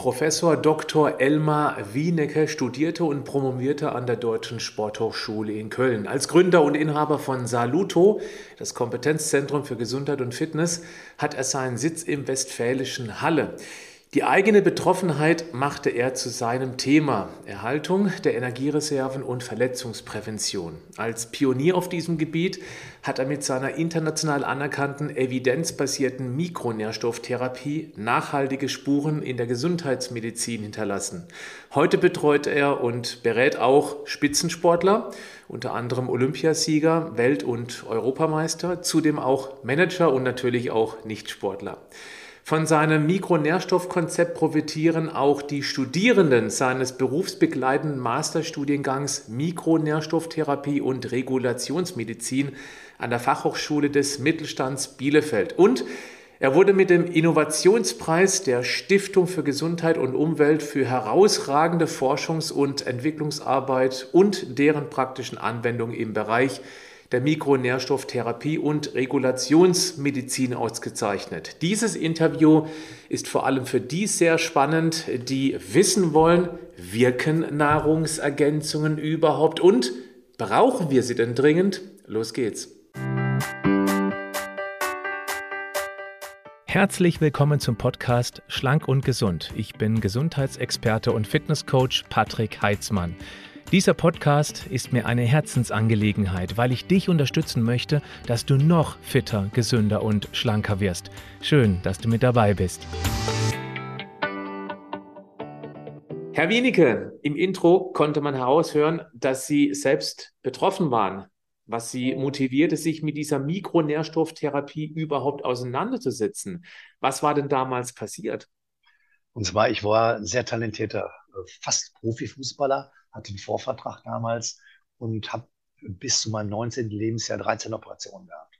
Professor Dr. Elmar Wienecke studierte und promovierte an der Deutschen Sporthochschule in Köln. Als Gründer und Inhaber von Saluto, das Kompetenzzentrum für Gesundheit und Fitness, hat er seinen Sitz im westfälischen Halle. Die eigene Betroffenheit machte er zu seinem Thema Erhaltung der Energiereserven und Verletzungsprävention. Als Pionier auf diesem Gebiet hat er mit seiner international anerkannten evidenzbasierten Mikronährstofftherapie nachhaltige Spuren in der Gesundheitsmedizin hinterlassen. Heute betreut er und berät auch Spitzensportler, unter anderem Olympiasieger, Welt- und Europameister, zudem auch Manager und natürlich auch Nichtsportler. Von seinem Mikronährstoffkonzept profitieren auch die Studierenden seines berufsbegleitenden Masterstudiengangs Mikronährstofftherapie und Regulationsmedizin an der Fachhochschule des Mittelstands Bielefeld. Und er wurde mit dem Innovationspreis der Stiftung für Gesundheit und Umwelt für herausragende Forschungs- und Entwicklungsarbeit und deren praktischen Anwendung im Bereich der Mikronährstofftherapie und Regulationsmedizin ausgezeichnet. Dieses Interview ist vor allem für die sehr spannend, die wissen wollen, wirken Nahrungsergänzungen überhaupt und brauchen wir sie denn dringend? Los geht's. Herzlich willkommen zum Podcast Schlank und Gesund. Ich bin Gesundheitsexperte und Fitnesscoach Patrick Heitzmann. Dieser Podcast ist mir eine Herzensangelegenheit, weil ich dich unterstützen möchte, dass du noch fitter, gesünder und schlanker wirst. Schön, dass du mit dabei bist. Herr Wienicke, im Intro konnte man heraushören, dass Sie selbst betroffen waren. Was Sie motivierte, sich mit dieser Mikronährstofftherapie überhaupt auseinanderzusetzen. Was war denn damals passiert? Und zwar, ich war ein sehr talentierter, äh, fast Profifußballer hatte einen Vorvertrag damals und habe bis zu meinem 19. Lebensjahr 13 Operationen gehabt.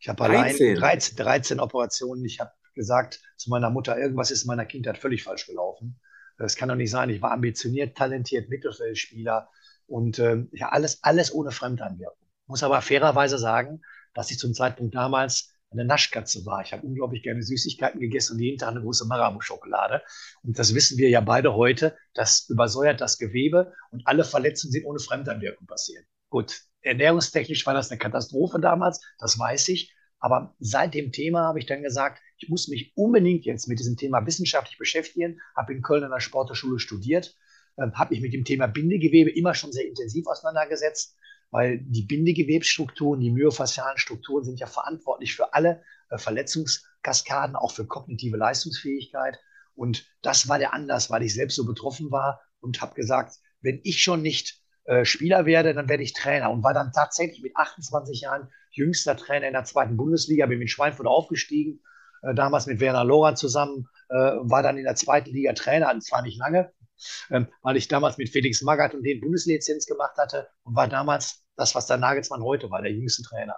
Ich habe allein 13, 13 Operationen. Ich habe gesagt zu meiner Mutter, irgendwas ist in meiner Kindheit völlig falsch gelaufen. Das kann doch nicht sein. Ich war ambitioniert, talentiert, Mittelfeldspieler und äh, ja, alles, alles ohne Fremdeinwirkung. Muss aber fairerweise sagen, dass ich zum Zeitpunkt damals eine Naschkatze war. Ich habe unglaublich gerne Süßigkeiten gegessen und jeden Tag eine große Marabou-Schokolade. Und das wissen wir ja beide heute. Das übersäuert das Gewebe und alle Verletzungen sind ohne Fremdeinwirkung passiert. Gut, ernährungstechnisch war das eine Katastrophe damals, das weiß ich. Aber seit dem Thema habe ich dann gesagt, ich muss mich unbedingt jetzt mit diesem Thema wissenschaftlich beschäftigen, habe in Köln an der Sporthochschule studiert, ähm, habe mich mit dem Thema Bindegewebe immer schon sehr intensiv auseinandergesetzt weil die Bindegewebsstrukturen, die myofaszialen Strukturen sind ja verantwortlich für alle äh, Verletzungskaskaden, auch für kognitive Leistungsfähigkeit. Und das war der Anlass, weil ich selbst so betroffen war und habe gesagt, wenn ich schon nicht äh, Spieler werde, dann werde ich Trainer und war dann tatsächlich mit 28 Jahren jüngster Trainer in der zweiten Bundesliga, bin mit Schweinfurt aufgestiegen, äh, damals mit Werner Lora zusammen, war dann in der zweiten Liga Trainer, zwar nicht lange, ähm, weil ich damals mit Felix Magath und den Bundeslizenz gemacht hatte und war damals das, was der Nagelsmann heute war, der jüngste Trainer.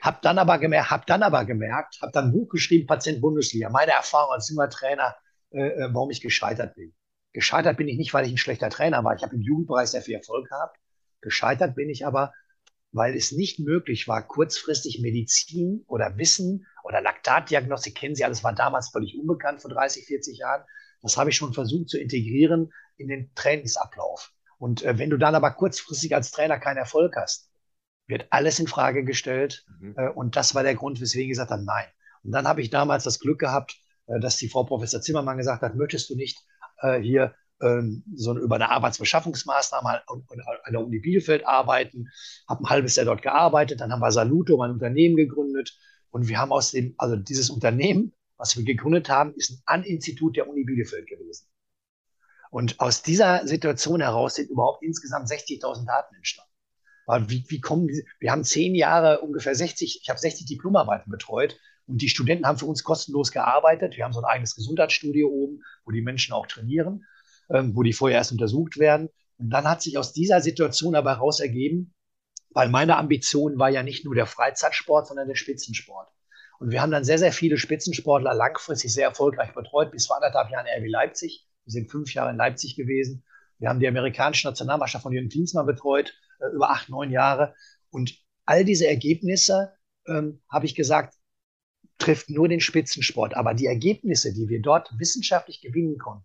Hab dann aber gemerkt, hab dann aber gemerkt, hab dann ein Buch geschrieben, Patient Bundesliga, meine Erfahrung als junger Trainer, äh, äh, warum ich gescheitert bin. Gescheitert bin ich nicht, weil ich ein schlechter Trainer war. Ich habe im Jugendbereich sehr viel Erfolg gehabt. Gescheitert bin ich aber, weil es nicht möglich war, kurzfristig Medizin oder Wissen oder Laktatdiagnostik, kennen Sie alles, war damals völlig unbekannt vor 30, 40 Jahren, das habe ich schon versucht zu integrieren in den Trainingsablauf. Und äh, wenn du dann aber kurzfristig als Trainer keinen Erfolg hast, wird alles in Frage gestellt. Mhm. Äh, und das war der Grund, weswegen ich gesagt habe, nein. Und dann habe ich damals das Glück gehabt, äh, dass die Frau Professor Zimmermann gesagt hat, möchtest du nicht äh, hier ähm, so über eine Arbeitsbeschaffungsmaßnahme an, an der Uni Bielefeld arbeiten, habe ein halbes Jahr dort gearbeitet, dann haben wir Saluto, mein Unternehmen gegründet und wir haben aus dem, also dieses Unternehmen was wir gegründet haben, ist ein An-Institut der Uni Bielefeld gewesen. Und aus dieser Situation heraus sind überhaupt insgesamt 60.000 Daten entstanden. Weil wie, wie kommen diese, wir haben zehn Jahre ungefähr 60, ich habe 60 Diplomarbeiten betreut und die Studenten haben für uns kostenlos gearbeitet. Wir haben so ein eigenes Gesundheitsstudio oben, wo die Menschen auch trainieren, ähm, wo die vorher erst untersucht werden. Und dann hat sich aus dieser Situation aber heraus ergeben, weil meine Ambition war ja nicht nur der Freizeitsport, sondern der Spitzensport. Und wir haben dann sehr, sehr viele Spitzensportler langfristig sehr erfolgreich betreut, bis vor anderthalb Jahren RB Leipzig. Wir sind fünf Jahre in Leipzig gewesen. Wir haben die amerikanische Nationalmannschaft von Jürgen Klinsmann betreut, äh, über acht, neun Jahre. Und all diese Ergebnisse ähm, habe ich gesagt, trifft nur den Spitzensport. Aber die Ergebnisse, die wir dort wissenschaftlich gewinnen konnten,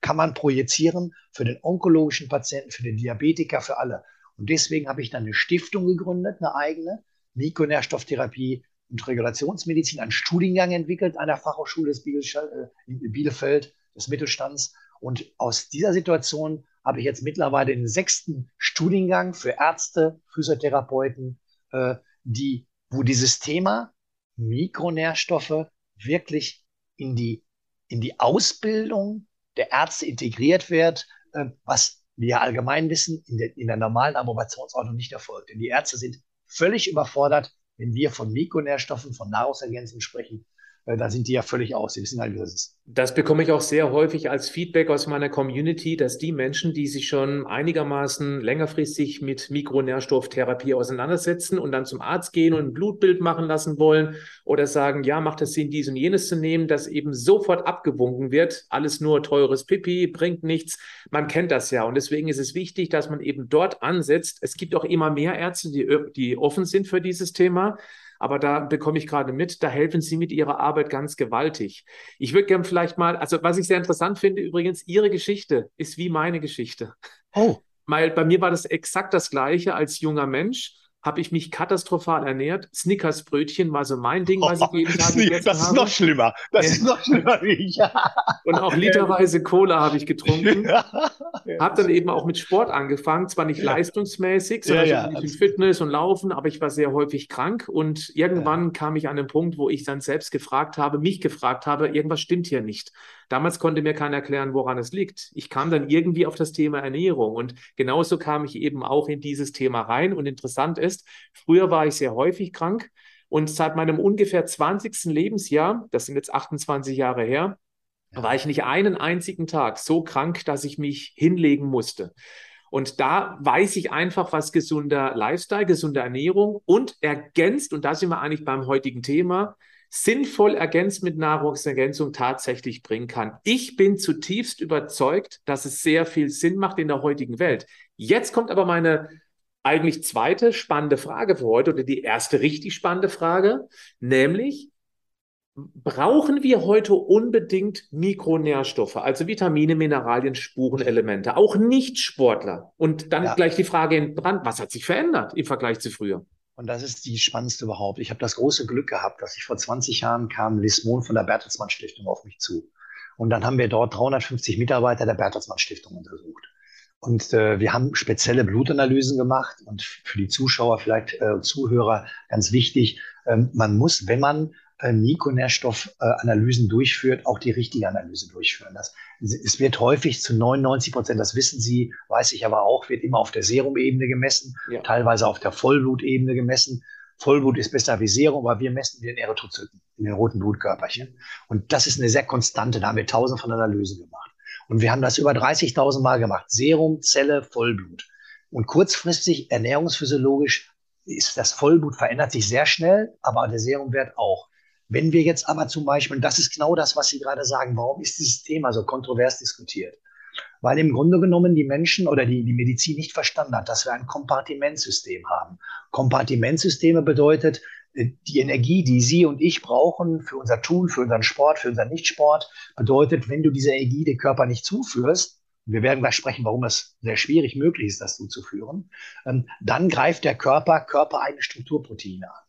kann man projizieren für den onkologischen Patienten, für den Diabetiker, für alle. Und deswegen habe ich dann eine Stiftung gegründet, eine eigene, Mikronährstofftherapie und Regulationsmedizin, einen Studiengang entwickelt an der Fachhochschule des äh, Bielefeld, des Mittelstands. Und aus dieser Situation habe ich jetzt mittlerweile den sechsten Studiengang für Ärzte, Physiotherapeuten, äh, die, wo dieses Thema Mikronährstoffe wirklich in die, in die Ausbildung der Ärzte integriert wird, äh, was wir allgemein wissen, in der, in der normalen Approbationsordnung nicht erfolgt. Denn die Ärzte sind völlig überfordert, wenn wir von Mikronährstoffen, von Nahrungsergänzungen sprechen, da sind die ja völlig aus. Die wissen halt, wie das ist. Das bekomme ich auch sehr häufig als Feedback aus meiner Community, dass die Menschen, die sich schon einigermaßen längerfristig mit Mikronährstofftherapie auseinandersetzen und dann zum Arzt gehen und ein Blutbild machen lassen wollen oder sagen, ja, macht es Sinn, dies und jenes zu nehmen, dass eben sofort abgewunken wird. Alles nur teures Pipi, bringt nichts. Man kennt das ja. Und deswegen ist es wichtig, dass man eben dort ansetzt. Es gibt auch immer mehr Ärzte, die, die offen sind für dieses Thema. Aber da bekomme ich gerade mit, da helfen Sie mit Ihrer Arbeit ganz gewaltig. Ich würde gerne vielleicht mal, also was ich sehr interessant finde, übrigens, Ihre Geschichte ist wie meine Geschichte. Oh. Weil bei mir war das exakt das Gleiche als junger Mensch habe ich mich katastrophal ernährt. Snickers-Brötchen war so mein Ding, was ich jeden Tag gegessen Das ist habe. noch schlimmer. Das ja. ist noch schlimmer wie ich. Und auch literweise Cola habe ich getrunken. Ja. Habe dann eben auch mit Sport angefangen, zwar nicht ja. leistungsmäßig, sondern ja, ja. Fitness und Laufen, aber ich war sehr häufig krank und irgendwann kam ich an den Punkt, wo ich dann selbst gefragt habe, mich gefragt habe, irgendwas stimmt hier nicht. Damals konnte mir keiner erklären, woran es liegt. Ich kam dann irgendwie auf das Thema Ernährung und genauso kam ich eben auch in dieses Thema rein. Und interessant ist, früher war ich sehr häufig krank und seit meinem ungefähr 20. Lebensjahr, das sind jetzt 28 Jahre her, war ich nicht einen einzigen Tag so krank, dass ich mich hinlegen musste. Und da weiß ich einfach, was gesunder Lifestyle, gesunde Ernährung und ergänzt, und da sind wir eigentlich beim heutigen Thema, sinnvoll ergänzt mit Nahrungsergänzung tatsächlich bringen kann. Ich bin zutiefst überzeugt, dass es sehr viel Sinn macht in der heutigen Welt. Jetzt kommt aber meine eigentlich zweite spannende Frage für heute oder die erste richtig spannende Frage, nämlich brauchen wir heute unbedingt Mikronährstoffe, also Vitamine, Mineralien, Spurenelemente, auch Nicht-Sportler? Und dann ja. gleich die Frage in Brand, was hat sich verändert im Vergleich zu früher? Und das ist die spannendste überhaupt. Ich habe das große Glück gehabt, dass ich vor 20 Jahren kam Liz Mohn von der Bertelsmann Stiftung auf mich zu. Und dann haben wir dort 350 Mitarbeiter der Bertelsmann Stiftung untersucht. Und äh, wir haben spezielle Blutanalysen gemacht. Und für die Zuschauer, vielleicht äh, Zuhörer, ganz wichtig, ähm, man muss, wenn man Mikronährstoffanalysen durchführt, auch die richtige Analyse durchführen. Das, es wird häufig zu 99 Prozent, das wissen Sie, weiß ich aber auch, wird immer auf der Serumebene gemessen, ja. teilweise auf der Vollblutebene gemessen. Vollblut ist besser wie Serum, aber wir messen den Erythrozyten, in den roten Blutkörperchen. Und das ist eine sehr konstante, da haben wir tausend von Analysen gemacht. Und wir haben das über 30.000 Mal gemacht. Serum, Zelle, Vollblut. Und kurzfristig, ernährungsphysiologisch, ist das Vollblut verändert sich sehr schnell, aber der Serumwert auch. Wenn wir jetzt aber zum Beispiel, das ist genau das, was Sie gerade sagen, warum ist dieses Thema so kontrovers diskutiert? Weil im Grunde genommen die Menschen oder die, die Medizin nicht verstanden hat, dass wir ein Kompartimentsystem haben. Kompartimentsysteme bedeutet, äh, die Energie, die Sie und ich brauchen für unser Tun, für unseren Sport, für unseren Nichtsport, bedeutet, wenn du diese Energie dem Körper nicht zuführst, wir werden gleich sprechen, warum es sehr schwierig möglich ist, das zuzuführen, ähm, dann greift der Körper körpereigene Strukturproteine an.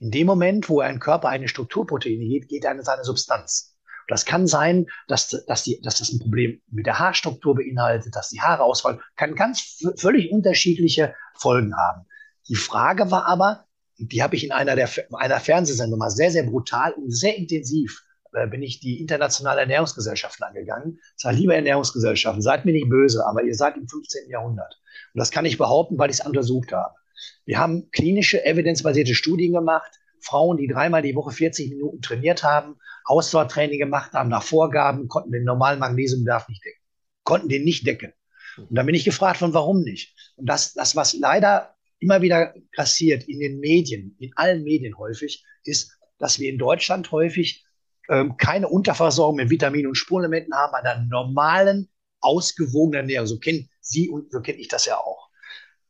In dem Moment, wo ein Körper eine Strukturproteine geht, geht er in seine Substanz. Das kann sein, dass, dass, die, dass das ein Problem mit der Haarstruktur beinhaltet, dass die Haare ausfallen, kann ganz völlig unterschiedliche Folgen haben. Die Frage war aber, die habe ich in einer, der, einer Fernsehsendung mal sehr, sehr brutal und sehr intensiv, äh, bin ich die internationale Ernährungsgesellschaften angegangen. Ich sage, liebe Ernährungsgesellschaften, seid mir nicht böse, aber ihr seid im 15. Jahrhundert. Und das kann ich behaupten, weil ich es untersucht habe. Wir haben klinische, evidenzbasierte Studien gemacht. Frauen, die dreimal die Woche 40 Minuten trainiert haben, Ausdauertraining gemacht haben nach Vorgaben, konnten den normalen Magnesiumbedarf nicht decken. Konnten den nicht decken. Und dann bin ich gefragt von, warum nicht? Und das, das, was leider immer wieder passiert in den Medien, in allen Medien häufig, ist, dass wir in Deutschland häufig ähm, keine Unterversorgung mit Vitaminen und Spurenelementen haben, einer normalen, ausgewogenen Ernährung. So kennen Sie und so kenne ich das ja auch.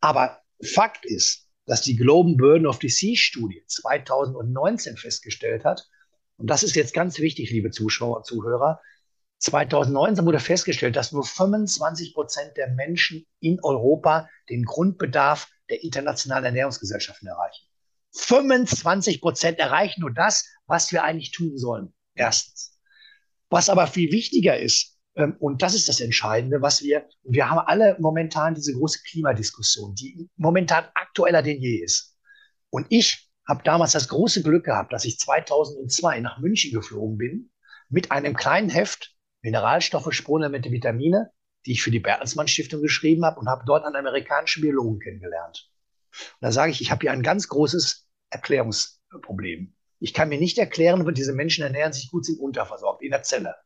Aber Fakt ist, dass die Global Burden of Disease Studie 2019 festgestellt hat, Und das ist jetzt ganz wichtig, liebe Zuschauer Zuhörer. 2019 wurde festgestellt, dass nur 25 Prozent der Menschen in Europa den Grundbedarf der internationalen Ernährungsgesellschaften erreichen. 25 Prozent erreichen nur das, was wir eigentlich tun sollen. Erstens. Was aber viel wichtiger ist, und das ist das Entscheidende, was wir, wir haben alle momentan diese große Klimadiskussion, die momentan aktueller denn je ist. Und ich habe damals das große Glück gehabt, dass ich 2002 nach München geflogen bin mit einem kleinen Heft Mineralstoffe, Spurenelemente, Vitamine, die ich für die Bertelsmann Stiftung geschrieben habe und habe dort einen amerikanischen Biologen kennengelernt. Und da sage ich, ich habe hier ein ganz großes Erklärungsproblem. Ich kann mir nicht erklären, wo diese Menschen ernähren sich gut, sind unterversorgt in der Zelle.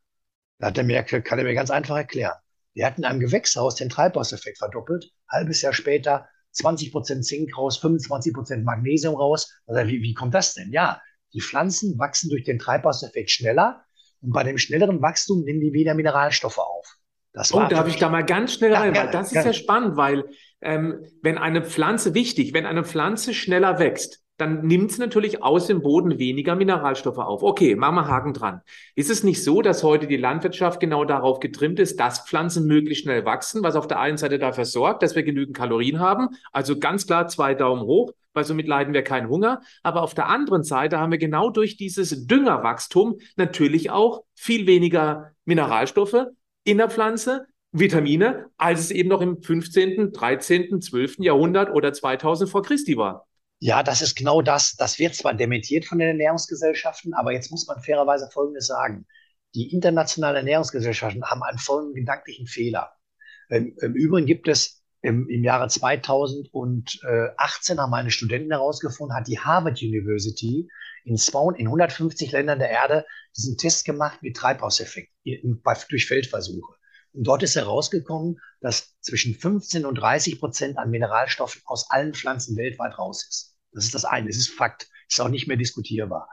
Da hat er mir, kann er mir ganz einfach erklären. Wir hatten in einem Gewächshaus den Treibhauseffekt verdoppelt, halbes Jahr später 20 Prozent Zink raus, 25 Prozent Magnesium raus. Also wie, wie kommt das denn? Ja, die Pflanzen wachsen durch den Treibhauseffekt schneller und bei dem schnelleren Wachstum nehmen die wieder Mineralstoffe auf. Das oh, darf ich da mal ganz schnell rein, ja, weil das ist ja spannend, weil ähm, wenn eine Pflanze, wichtig, wenn eine Pflanze schneller wächst, dann nimmt es natürlich aus dem Boden weniger Mineralstoffe auf. Okay, machen wir Haken dran. Ist es nicht so, dass heute die Landwirtschaft genau darauf getrimmt ist, dass Pflanzen möglichst schnell wachsen, was auf der einen Seite dafür sorgt, dass wir genügend Kalorien haben? Also ganz klar zwei Daumen hoch, weil somit leiden wir keinen Hunger. Aber auf der anderen Seite haben wir genau durch dieses Düngerwachstum natürlich auch viel weniger Mineralstoffe in der Pflanze, Vitamine, als es eben noch im 15., 13., 12. Jahrhundert oder 2000 vor Christi war. Ja, das ist genau das. Das wird zwar dementiert von den Ernährungsgesellschaften, aber jetzt muss man fairerweise Folgendes sagen. Die internationalen Ernährungsgesellschaften haben einen folgenden gedanklichen Fehler. Im, im Übrigen gibt es im, im Jahre 2018 haben meine Studenten herausgefunden, hat die Harvard University in, zwei, in 150 Ländern der Erde diesen Test gemacht mit Treibhauseffekt durch Feldversuche. Und dort ist herausgekommen, dass zwischen 15 und 30 Prozent an Mineralstoffen aus allen Pflanzen weltweit raus ist. Das ist das eine. Es ist Fakt. Ist auch nicht mehr diskutierbar.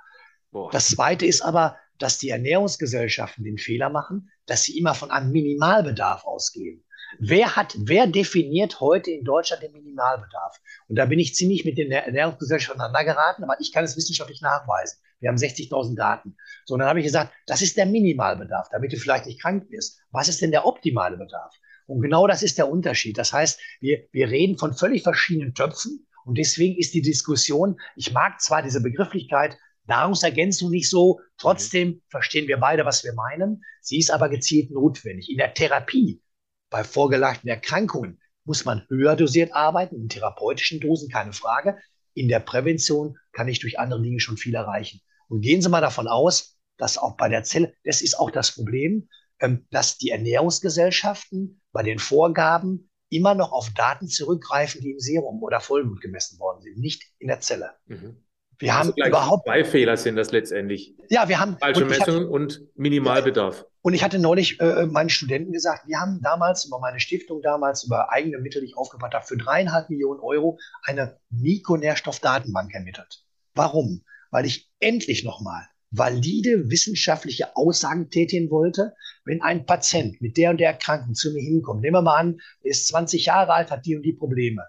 Boah. Das zweite ist aber, dass die Ernährungsgesellschaften den Fehler machen, dass sie immer von einem Minimalbedarf ausgehen. Wer hat, wer definiert heute in Deutschland den Minimalbedarf? Und da bin ich ziemlich mit den Ernährungsgesellschaften aneinander geraten, aber ich kann es wissenschaftlich nachweisen. Wir haben 60.000 Daten. So, und dann habe ich gesagt, das ist der Minimalbedarf, damit du vielleicht nicht krank wirst. Was ist denn der optimale Bedarf? Und genau das ist der Unterschied. Das heißt, wir, wir reden von völlig verschiedenen Töpfen und deswegen ist die Diskussion, ich mag zwar diese Begrifflichkeit Nahrungsergänzung nicht so, trotzdem verstehen wir beide, was wir meinen. Sie ist aber gezielt notwendig. In der Therapie bei vorgelagten Erkrankungen muss man höher dosiert arbeiten, in therapeutischen Dosen, keine Frage. In der Prävention kann ich durch andere Dinge schon viel erreichen. Und gehen Sie mal davon aus, dass auch bei der Zelle, das ist auch das Problem, ähm, dass die Ernährungsgesellschaften bei den Vorgaben immer noch auf Daten zurückgreifen, die im Serum oder Vollblut gemessen worden sind, nicht in der Zelle. Mhm. Wir also haben überhaupt zwei Fehler sind das letztendlich. Ja, wir haben falsche Messungen und Minimalbedarf. Und ich hatte neulich äh, meinen Studenten gesagt, wir haben damals über meine Stiftung damals über eigene Mittel, die ich aufgebaut habe, für dreieinhalb Millionen Euro eine Mikronährstoffdatenbank ermittelt. Warum? Weil ich endlich nochmal valide wissenschaftliche Aussagen tätigen wollte, wenn ein Patient mit der und der Erkrankung zu mir hinkommt, nehmen wir mal an, er ist 20 Jahre alt, hat die und die Probleme.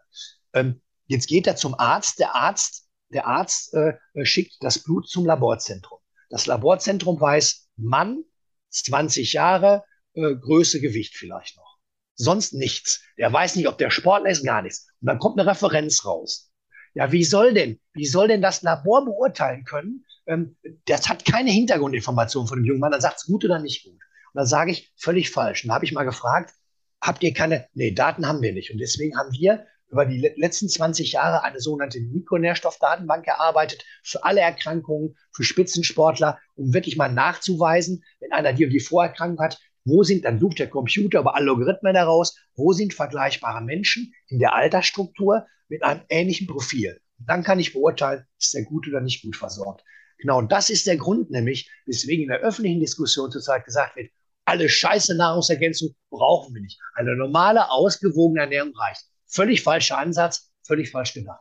Ähm, jetzt geht er zum Arzt, der Arzt, der Arzt äh, schickt das Blut zum Laborzentrum. Das Laborzentrum weiß, Mann, 20 Jahre, äh, Größe, Gewicht vielleicht noch. Sonst nichts. Der weiß nicht, ob der Sportler ist, gar nichts. Und dann kommt eine Referenz raus. Ja, wie soll denn, wie soll denn das Labor beurteilen können, ähm, das hat keine Hintergrundinformation von dem jungen Mann, dann sagt es gut oder nicht gut. Und dann sage ich, völlig falsch. Und da habe ich mal gefragt, habt ihr keine, nee, Daten haben wir nicht. Und deswegen haben wir über die letzten 20 Jahre eine sogenannte Mikronährstoffdatenbank erarbeitet für alle Erkrankungen, für Spitzensportler, um wirklich mal nachzuweisen, wenn einer die und die Vorerkrankung hat, wo sind, dann sucht der Computer über Algorithmen heraus, wo sind vergleichbare Menschen in der Altersstruktur mit einem ähnlichen Profil. Und dann kann ich beurteilen, ist der gut oder nicht gut versorgt. Genau, das ist der Grund nämlich, weswegen in der öffentlichen Diskussion zurzeit gesagt wird, alle scheiße Nahrungsergänzung brauchen wir nicht. Eine normale, ausgewogene Ernährung reicht. Völlig falscher Ansatz, völlig falsch gedacht.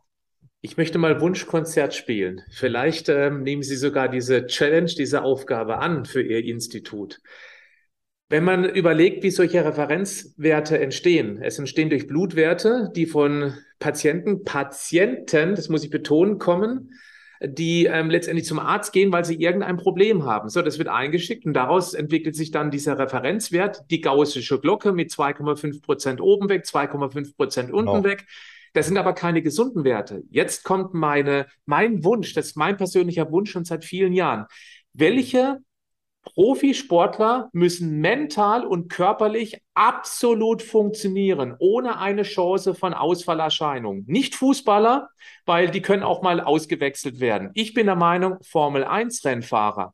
Ich möchte mal Wunschkonzert spielen. Vielleicht ähm, nehmen Sie sogar diese Challenge, diese Aufgabe an für Ihr Institut. Wenn man überlegt, wie solche Referenzwerte entstehen, es entstehen durch Blutwerte, die von Patienten, Patienten, das muss ich betonen, kommen, die ähm, letztendlich zum Arzt gehen, weil sie irgendein Problem haben. So, das wird eingeschickt und daraus entwickelt sich dann dieser Referenzwert, die gaussische Glocke mit 2,5 Prozent oben weg, 2,5 Prozent unten genau. weg. Das sind aber keine gesunden Werte. Jetzt kommt meine, mein Wunsch, das ist mein persönlicher Wunsch schon seit vielen Jahren. Welche Profisportler müssen mental und körperlich absolut funktionieren, ohne eine Chance von Ausfallerscheinungen. Nicht Fußballer, weil die können auch mal ausgewechselt werden. Ich bin der Meinung, Formel 1 Rennfahrer.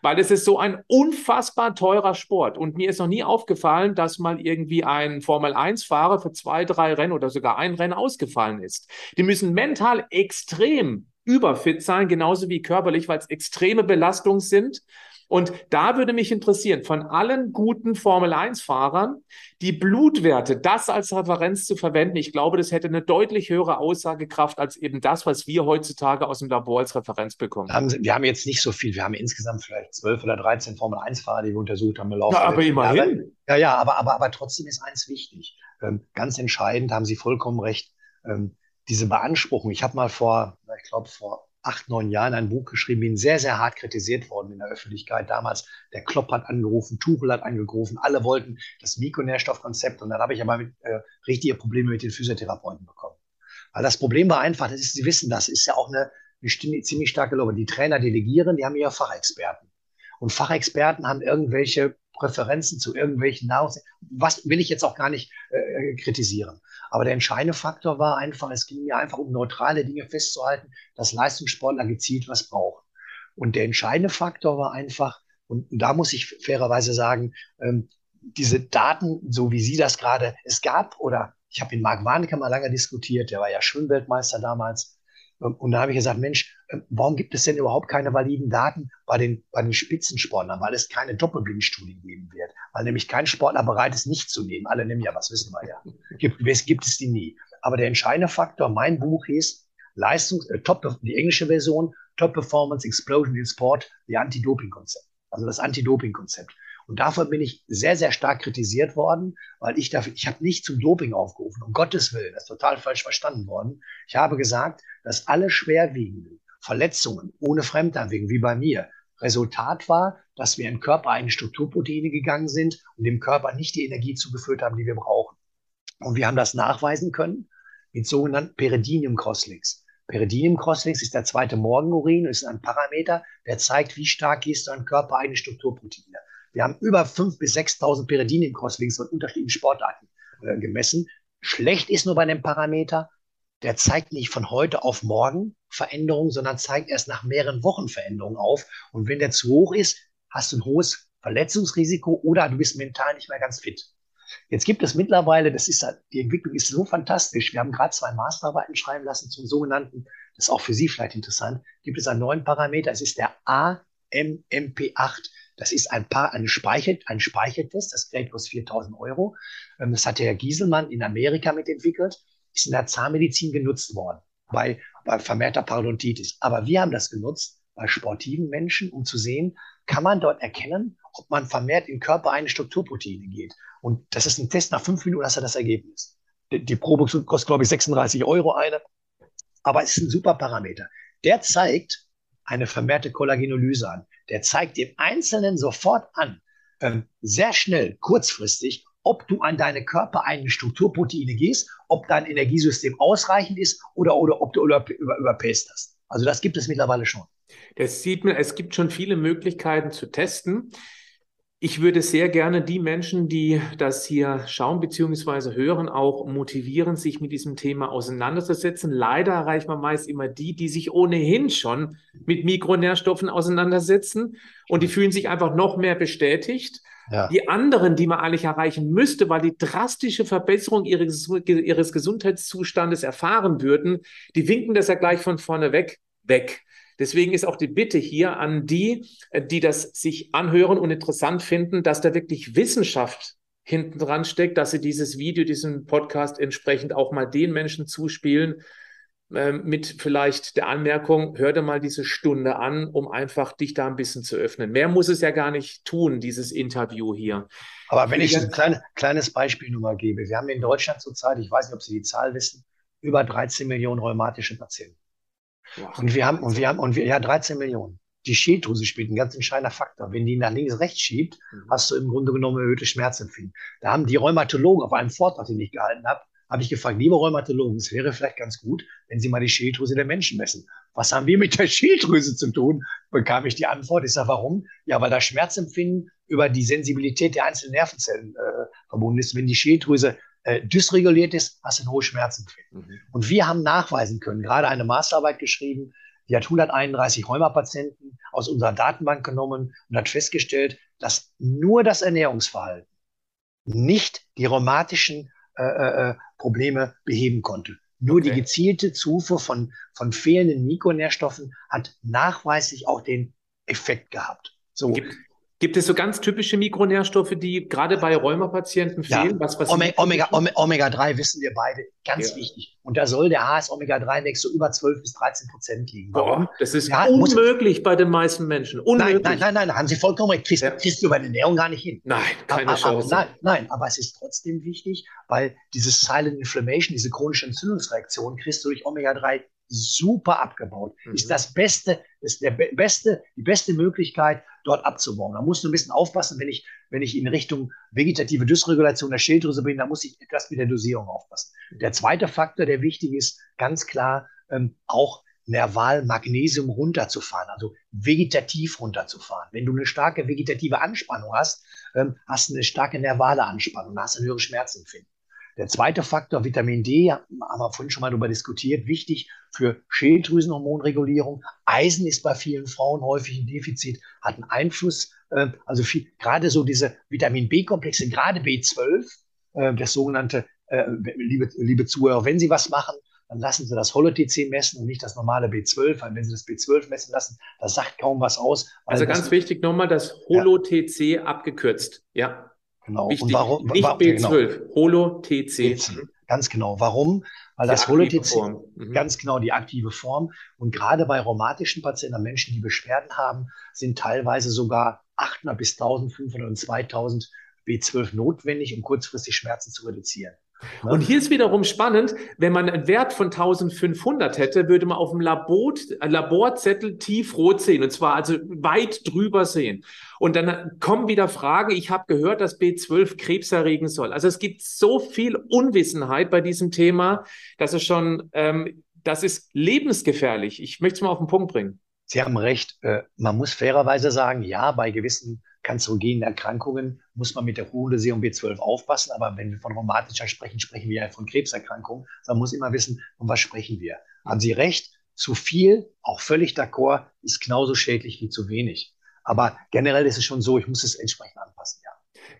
Weil es ist so ein unfassbar teurer Sport. Und mir ist noch nie aufgefallen, dass mal irgendwie ein Formel-1-Fahrer für zwei, drei Rennen oder sogar ein Rennen ausgefallen ist. Die müssen mental extrem überfit sein, genauso wie körperlich, weil es extreme Belastungen sind. Und da würde mich interessieren, von allen guten Formel-1-Fahrern, die Blutwerte, das als Referenz zu verwenden, ich glaube, das hätte eine deutlich höhere Aussagekraft als eben das, was wir heutzutage aus dem Labor als Referenz bekommen. Wir haben jetzt nicht so viel, wir haben insgesamt vielleicht zwölf oder dreizehn Formel-1-Fahrer, die wir untersucht haben im Laufe ja, aber immerhin. Ja, ja, aber, aber, aber trotzdem ist eins wichtig. Ähm, ganz entscheidend, haben Sie vollkommen recht, ähm, diese Beanspruchung. Ich habe mal vor, ich glaube, vor acht, neun Jahren ein Buch geschrieben, bin sehr, sehr hart kritisiert worden in der Öffentlichkeit. Damals, der Klopp hat angerufen, Tuchel hat angerufen, alle wollten das Mikronährstoffkonzept und dann habe ich aber mit, äh, richtige Probleme mit den Physiotherapeuten bekommen. Weil das Problem war einfach, das ist, Sie wissen, das ist ja auch eine, eine ziemlich starke Lobby. Die Trainer delegieren, die haben ja Fachexperten. Und Fachexperten haben irgendwelche Präferenzen zu irgendwelchen Nahrungs... Was will ich jetzt auch gar nicht äh, kritisieren. Aber der entscheidende Faktor war einfach, es ging mir einfach um neutrale Dinge festzuhalten, dass Leistungssportler gezielt was brauchen. Und der entscheidende Faktor war einfach, und da muss ich fairerweise sagen, ähm, diese Daten, so wie Sie das gerade, es gab, oder ich habe mit Marc Warnecke mal lange diskutiert, der war ja Schwimmweltmeister damals, und da habe ich gesagt, Mensch, ähm, warum gibt es denn überhaupt keine validen Daten bei den, bei den Spitzensportlern? Weil es keine Doppelblindstudien geben wird. Weil nämlich kein Sportler bereit ist, nicht zu nehmen. Alle nehmen ja was, wissen wir ja. Gibt, gibt es die nie. Aber der entscheidende Faktor, mein Buch hieß Leistungs, äh, Top, die englische Version, Top Performance Explosion in Sport, die Anti-Doping-Konzept. Also das Anti-Doping-Konzept. Und dafür bin ich sehr, sehr stark kritisiert worden, weil ich dafür, ich habe nicht zum Doping aufgerufen, um Gottes Willen, das ist total falsch verstanden worden. Ich habe gesagt, dass alle schwerwiegenden Verletzungen ohne Fremdanwirkung, wie bei mir, Resultat war, dass wir in körpereigene Strukturproteine gegangen sind und dem Körper nicht die Energie zugeführt haben, die wir brauchen. Und wir haben das nachweisen können mit sogenannten Peridinium-Crosslinks. Peridinium-Crosslinks ist der zweite Morgenurin und ist ein Parameter, der zeigt, wie stark gehst du an körpereigene Strukturproteine. Wir haben über 5.000 bis 6.000 Peridinium-Crosslinks von unterschiedlichen Sportarten äh, gemessen. Schlecht ist nur bei dem Parameter, der zeigt nicht von heute auf morgen Veränderungen, sondern zeigt erst nach mehreren Wochen Veränderungen auf. Und wenn der zu hoch ist, hast du ein hohes Verletzungsrisiko oder du bist mental nicht mehr ganz fit. Jetzt gibt es mittlerweile, das ist die Entwicklung ist so fantastisch. Wir haben gerade zwei Masterarbeiten schreiben lassen zum sogenannten, das ist auch für Sie vielleicht interessant, gibt es einen neuen Parameter, es ist der AMMP8. Das ist ein, paar, ein, Speichel, ein Speicheltest, das Gerät kostet 4000 Euro. Ähm, das hat der Herr Gieselmann in Amerika mitentwickelt, ist in der Zahnmedizin genutzt worden, bei, bei vermehrter Parodontitis. Aber wir haben das genutzt bei sportiven Menschen, um zu sehen, kann man dort erkennen, ob man vermehrt in Körper eine Strukturproteine geht. Und das ist ein Test nach fünf Minuten, hast du das Ergebnis. Die, die Probe kostet, glaube ich, 36 Euro eine. Aber es ist ein super Parameter. Der zeigt eine vermehrte Kollagenolyse an der zeigt dem Einzelnen sofort an, ähm, sehr schnell, kurzfristig, ob du an deine körpereigenen Strukturproteine gehst, ob dein Energiesystem ausreichend ist oder, oder ob du über, über, überpaced hast. Also das gibt es mittlerweile schon. Das sieht man, es gibt schon viele Möglichkeiten zu testen. Ich würde sehr gerne die Menschen, die das hier schauen bzw. hören, auch motivieren, sich mit diesem Thema auseinanderzusetzen. Leider erreicht man meist immer die, die sich ohnehin schon mit Mikronährstoffen auseinandersetzen und die fühlen sich einfach noch mehr bestätigt. Ja. Die anderen, die man eigentlich erreichen müsste, weil die drastische Verbesserung ihres, ihres Gesundheitszustandes erfahren würden, die winken das ja gleich von vorne weg weg. Deswegen ist auch die Bitte hier an die, äh, die das sich anhören und interessant finden, dass da wirklich Wissenschaft hinten dran steckt, dass sie dieses Video, diesen Podcast entsprechend auch mal den Menschen zuspielen, äh, mit vielleicht der Anmerkung, hör dir mal diese Stunde an, um einfach dich da ein bisschen zu öffnen. Mehr muss es ja gar nicht tun, dieses Interview hier. Aber wenn ich ein kleine, kleines Beispiel nur mal gebe. Wir haben in Deutschland zurzeit, ich weiß nicht, ob Sie die Zahl wissen, über 13 Millionen rheumatische Patienten. Und wir haben, und wir haben, und wir, ja, 13 Millionen. Die Schilddrüse spielt ein ganz entscheidender Faktor. Wenn die nach links, rechts schiebt, mhm. hast du im Grunde genommen erhöhte Schmerzempfinden. Da haben die Rheumatologen auf einem Vortrag, den ich gehalten habe, habe ich gefragt, liebe Rheumatologen, es wäre vielleicht ganz gut, wenn Sie mal die Schilddrüse der Menschen messen. Was haben wir mit der Schilddrüse zu tun? Bekam ich die Antwort. Ich sage, warum? Ja, weil das Schmerzempfinden über die Sensibilität der einzelnen Nervenzellen äh, verbunden ist. Wenn die Schilddrüse äh, dysreguliert ist, hast du ein hohes Schmerzempfinden. Mhm. Und wir haben nachweisen können, gerade eine Masterarbeit geschrieben, die hat 131 Rheumapatienten aus unserer Datenbank genommen und hat festgestellt, dass nur das Ernährungsverhalten nicht die rheumatischen äh, äh, äh, Probleme beheben konnte. Nur okay. die gezielte Zufuhr von, von fehlenden Mikronährstoffen hat nachweislich auch den Effekt gehabt. So. Gibt, Gibt es so ganz typische Mikronährstoffe, die gerade bei Rheumapatienten fehlen? Ja. Was, was Omega, Omega, Omega 3 wissen wir beide, ganz ja. wichtig. Und da soll der HS Omega 3 Index so über 12 bis 13 Prozent liegen. Warum? Boah, das ist ja, unmöglich bei den meisten Menschen. Unmöglich. Nein, nein, nein, nein, haben Sie vollkommen recht. Kriegst, ja. kriegst du bei der Ernährung gar nicht hin. Nein, keine aber, Chance. nein, nein, aber es ist trotzdem wichtig, weil dieses Silent Inflammation, diese chronische Entzündungsreaktion, kriegst du durch Omega 3 super abgebaut. Mhm. Ist das Beste, ist der beste, die beste Möglichkeit, dort abzubauen. Da musst du ein bisschen aufpassen, wenn ich, wenn ich in Richtung vegetative Dysregulation der Schilddrüse bin, da muss ich etwas mit der Dosierung aufpassen. Der zweite Faktor, der wichtig ist, ganz klar, ähm, auch nerval Magnesium runterzufahren, also vegetativ runterzufahren. Wenn du eine starke vegetative Anspannung hast, ähm, hast du eine starke nervale Anspannung, hast ein höheres Schmerzempfinden. Der zweite Faktor, Vitamin D, haben wir vorhin schon mal darüber diskutiert, wichtig für Schilddrüsenhormonregulierung. Eisen ist bei vielen Frauen häufig ein Defizit, hat einen Einfluss. Äh, also viel, gerade so diese Vitamin B-Komplexe, gerade B12, äh, das sogenannte, äh, liebe, liebe Zuhörer, wenn Sie was machen, dann lassen Sie das Holo-TC messen und nicht das normale B12, weil wenn Sie das B12 messen lassen, das sagt kaum was aus. Also ganz wichtig nochmal, das Holo-TC ja. abgekürzt, ja. Genau. Wichtig, und warum? Nicht B12, genau. Holo TC. Ganz genau. Warum? Weil die das Holo TC, mhm. ganz genau die aktive Form. Und gerade bei rheumatischen Patienten, Menschen, die Beschwerden haben, sind teilweise sogar 800 bis 1500 und 2000 B12 notwendig, um kurzfristig Schmerzen zu reduzieren. Ne? Und hier ist wiederum spannend, wenn man einen Wert von 1500 hätte, würde man auf dem Labor, Laborzettel tiefrot sehen, und zwar also weit drüber sehen. Und dann kommen wieder Fragen, ich habe gehört, dass B12 Krebs erregen soll. Also es gibt so viel Unwissenheit bei diesem Thema, dass es schon, ähm, das ist lebensgefährlich. Ich möchte es mal auf den Punkt bringen. Sie haben recht. Äh, man muss fairerweise sagen, ja, bei gewissen kanzerogenen Erkrankungen muss man mit der hohen Dosierung B12 aufpassen. Aber wenn wir von rheumatischer sprechen, sprechen wir ja von Krebserkrankungen. Man muss immer wissen, um was sprechen wir. Haben Sie recht? Zu viel, auch völlig d'accord, ist genauso schädlich wie zu wenig. Aber generell ist es schon so, ich muss es entsprechend anpassen, ja.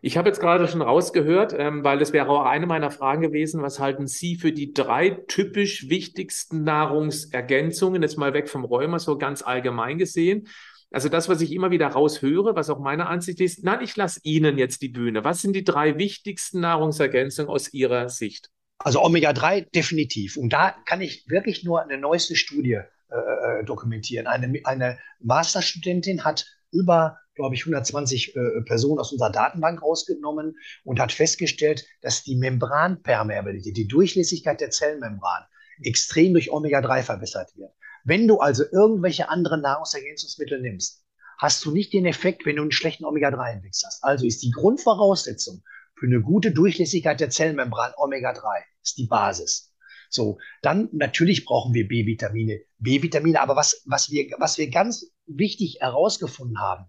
Ich habe jetzt gerade schon rausgehört, ähm, weil das wäre auch eine meiner Fragen gewesen, was halten Sie für die drei typisch wichtigsten Nahrungsergänzungen, jetzt mal weg vom Rheuma, so ganz allgemein gesehen. Also das, was ich immer wieder raushöre, was auch meine Ansicht ist, nein, ich lasse Ihnen jetzt die Bühne. Was sind die drei wichtigsten Nahrungsergänzungen aus Ihrer Sicht? Also Omega-3 definitiv. Und da kann ich wirklich nur eine neueste Studie äh, äh dokumentieren. Eine, eine Masterstudentin hat über, glaube ich, 120 äh, Personen aus unserer Datenbank rausgenommen und hat festgestellt, dass die Membranpermeabilität, die Durchlässigkeit der Zellmembran, extrem durch Omega-3 verbessert wird. Wenn du also irgendwelche anderen Nahrungsergänzungsmittel nimmst, hast du nicht den Effekt, wenn du einen schlechten Omega-3-Index hast. Also ist die Grundvoraussetzung für eine gute Durchlässigkeit der Zellmembran Omega-3, ist die Basis. So, dann natürlich brauchen wir B-Vitamine, B-Vitamine, aber was, was, wir, was wir ganz wichtig herausgefunden haben,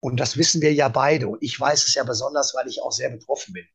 und das wissen wir ja beide, und ich weiß es ja besonders, weil ich auch sehr betroffen bin.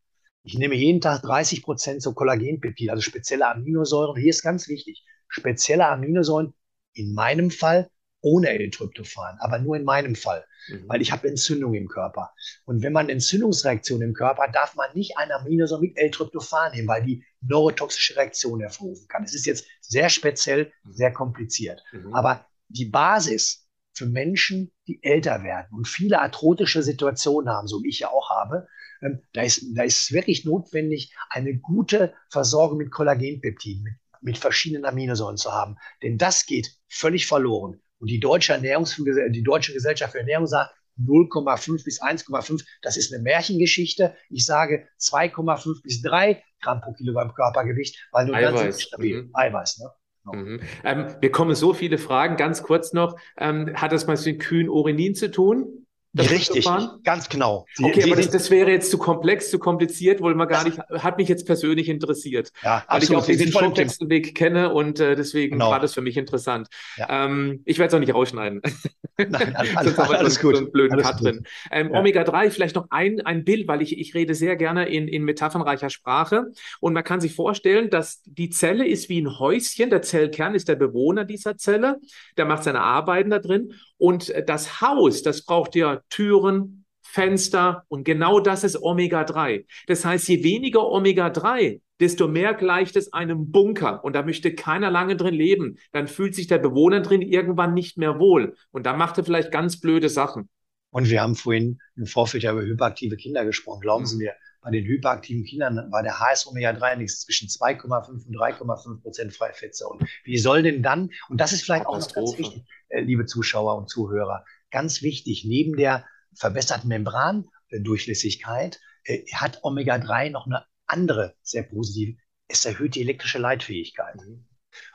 Ich nehme jeden Tag 30 Prozent so Kollagenpeptide, also spezielle Aminosäuren. Hier ist ganz wichtig, spezielle Aminosäuren in meinem Fall ohne L-Tryptophan, aber nur in meinem Fall, mhm. weil ich habe Entzündung im Körper. Und wenn man Entzündungsreaktion im Körper hat, darf man nicht ein Aminosäure mit L-Tryptophan nehmen, weil die neurotoxische Reaktion hervorrufen kann. Es ist jetzt sehr speziell, mhm. sehr kompliziert. Mhm. Aber die Basis für Menschen, die älter werden und viele arthrotische Situationen haben, so wie ich ja auch habe, ähm, da, ist, da ist wirklich notwendig, eine gute Versorgung mit Kollagenpeptiden, mit mit verschiedenen Aminosäuren zu haben. Denn das geht völlig verloren. Und die deutsche, Ernährungs die deutsche Gesellschaft für Ernährung sagt, 0,5 bis 1,5, das ist eine Märchengeschichte. Ich sage 2,5 bis 3 Gramm pro Kilogramm Körpergewicht, weil nur Eiweiß. dann sind stabil. Mhm. Eiweiß, ne? Mhm. Ähm, wir kommen so viele Fragen. Ganz kurz noch, ähm, hat das mal mit den Kühen Urinin zu tun? Richtig, ganz genau. Sie, okay, Sie aber das, das, wäre jetzt zu komplex, zu kompliziert, wohl mal gar nicht, hat mich jetzt persönlich interessiert. Ja, weil absolut. ich auch den komplexen Weg kenne und äh, deswegen genau. war das für mich interessant. Ja. Ähm, ich werde es auch nicht rausschneiden. Nein, alles, alles, alles gut. So einen blöden alles Cut drin. Ähm, ja. Omega-3, vielleicht noch ein, ein Bild, weil ich, ich rede sehr gerne in, in metaphernreicher Sprache und man kann sich vorstellen, dass die Zelle ist wie ein Häuschen, der Zellkern ist der Bewohner dieser Zelle, der macht seine Arbeiten da drin und das Haus, das braucht ja Türen, Fenster und genau das ist Omega-3. Das heißt, je weniger Omega-3, desto mehr gleicht es einem Bunker und da möchte keiner lange drin leben. Dann fühlt sich der Bewohner drin irgendwann nicht mehr wohl und dann macht er vielleicht ganz blöde Sachen. Und wir haben vorhin im Vorfeld ja über hyperaktive Kinder gesprochen. Glauben Sie mhm. mir, bei den hyperaktiven Kindern war der HS Omega-3-Index zwischen 2,5 und 3,5 Prozent freie Und wie soll denn dann, und das ist vielleicht auch noch ganz wichtig, äh, liebe Zuschauer und Zuhörer, ganz wichtig, neben der verbesserten Membrandurchlässigkeit äh, hat Omega-3 noch eine andere sehr positive, es erhöht die elektrische Leitfähigkeit. Mhm.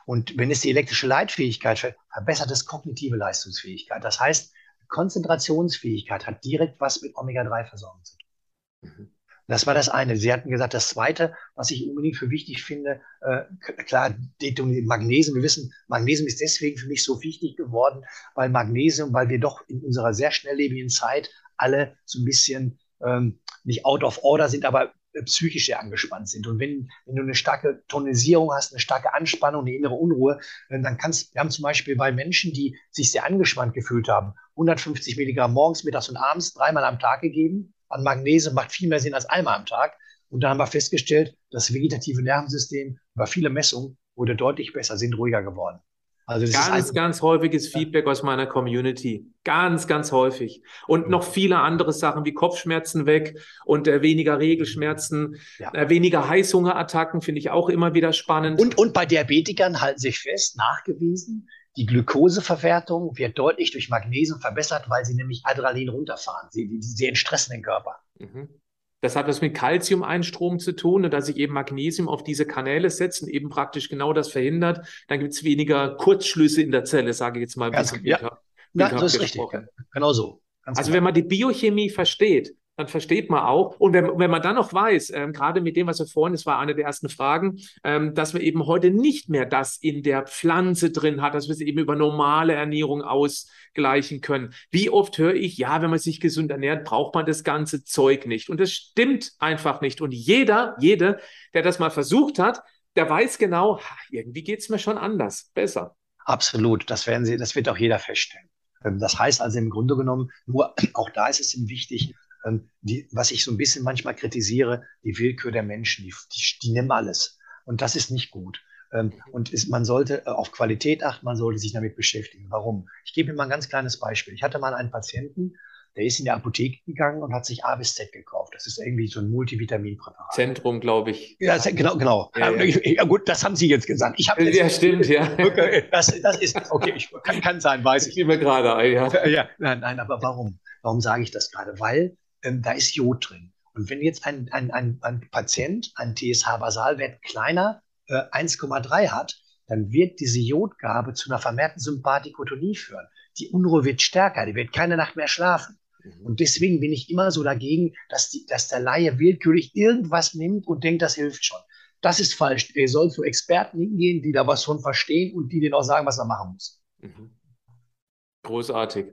Und wenn es die elektrische Leitfähigkeit verbessert es kognitive Leistungsfähigkeit. Das heißt, Konzentrationsfähigkeit hat direkt was mit Omega-3-Versorgung zu tun. Mhm. Das war das eine. Sie hatten gesagt, das zweite, was ich unbedingt für wichtig finde, äh, klar, Magnesium. Wir wissen, Magnesium ist deswegen für mich so wichtig geworden, weil Magnesium, weil wir doch in unserer sehr schnelllebigen Zeit alle so ein bisschen ähm, nicht out of order sind, aber äh, psychisch sehr angespannt sind. Und wenn, wenn du eine starke Tonisierung hast, eine starke Anspannung, eine innere Unruhe, äh, dann kannst, wir haben zum Beispiel bei Menschen, die sich sehr angespannt gefühlt haben, 150 Milligramm morgens, mittags und abends dreimal am Tag gegeben an Magnesium macht viel mehr Sinn als einmal am Tag. Und da haben wir festgestellt, das vegetative Nervensystem über viele Messungen wurde deutlich besser, sind ruhiger geworden. Also ganz, ist ganz häufiges Feedback aus meiner Community. Ganz, ganz häufig. Und noch viele andere Sachen wie Kopfschmerzen weg und äh, weniger Regelschmerzen, ja. äh, weniger Heißhungerattacken finde ich auch immer wieder spannend. Und, und bei Diabetikern halten sich fest, nachgewiesen, die Glukoseverwertung wird deutlich durch Magnesium verbessert, weil sie nämlich Adrenalin runterfahren. Sie, sie entstressen den Körper. Mhm. Das hat was mit Calcium-Einstrom zu tun und dass sich eben Magnesium auf diese Kanäle setzt und eben praktisch genau das verhindert. Dann gibt es weniger Kurzschlüsse in der Zelle, sage ich jetzt mal. Ganz, ja, ja das ist richtig. Genau so. Ganz also genau. wenn man die Biochemie versteht, dann versteht man auch. Und wenn, wenn man dann noch weiß, ähm, gerade mit dem, was wir vorhin, das war eine der ersten Fragen, ähm, dass man eben heute nicht mehr das in der Pflanze drin hat, dass wir es eben über normale Ernährung ausgleichen können. Wie oft höre ich, ja, wenn man sich gesund ernährt, braucht man das ganze Zeug nicht. Und das stimmt einfach nicht. Und jeder, jede, der das mal versucht hat, der weiß genau, irgendwie geht es mir schon anders, besser. Absolut, das werden Sie, das wird auch jeder feststellen. Ähm, das heißt also im Grunde genommen, nur auch da ist es ihm wichtig, die, was ich so ein bisschen manchmal kritisiere, die Willkür der Menschen, die, die, die nehmen alles. Und das ist nicht gut. Ähm, und ist, man sollte äh, auf Qualität achten, man sollte sich damit beschäftigen. Warum? Ich gebe Ihnen mal ein ganz kleines Beispiel. Ich hatte mal einen Patienten, der ist in die Apotheke gegangen und hat sich A bis Z gekauft. Das ist irgendwie so ein Multivitaminpräparat. Zentrum, glaube ich. Ja, genau, genau. Ja, ja. ja, gut, das haben Sie jetzt gesagt. Ich ja, stimmt, ja. Okay, das, das ist, okay, ich, kann, kann sein, weiß ich. Ich nehme gerade ein, ja. Ja, nein, nein, aber warum? Warum sage ich das gerade? Weil ähm, da ist Jod drin. Und wenn jetzt ein, ein, ein, ein Patient einen TSH-Basalwert kleiner äh, 1,3 hat, dann wird diese Jodgabe zu einer vermehrten Sympathikotonie führen. Die Unruhe wird stärker, die wird keine Nacht mehr schlafen. Mhm. Und deswegen bin ich immer so dagegen, dass, die, dass der Laie willkürlich irgendwas nimmt und denkt, das hilft schon. Das ist falsch. Er soll zu Experten hingehen, die da was von verstehen und die denen auch sagen, was er machen muss. Mhm. Großartig.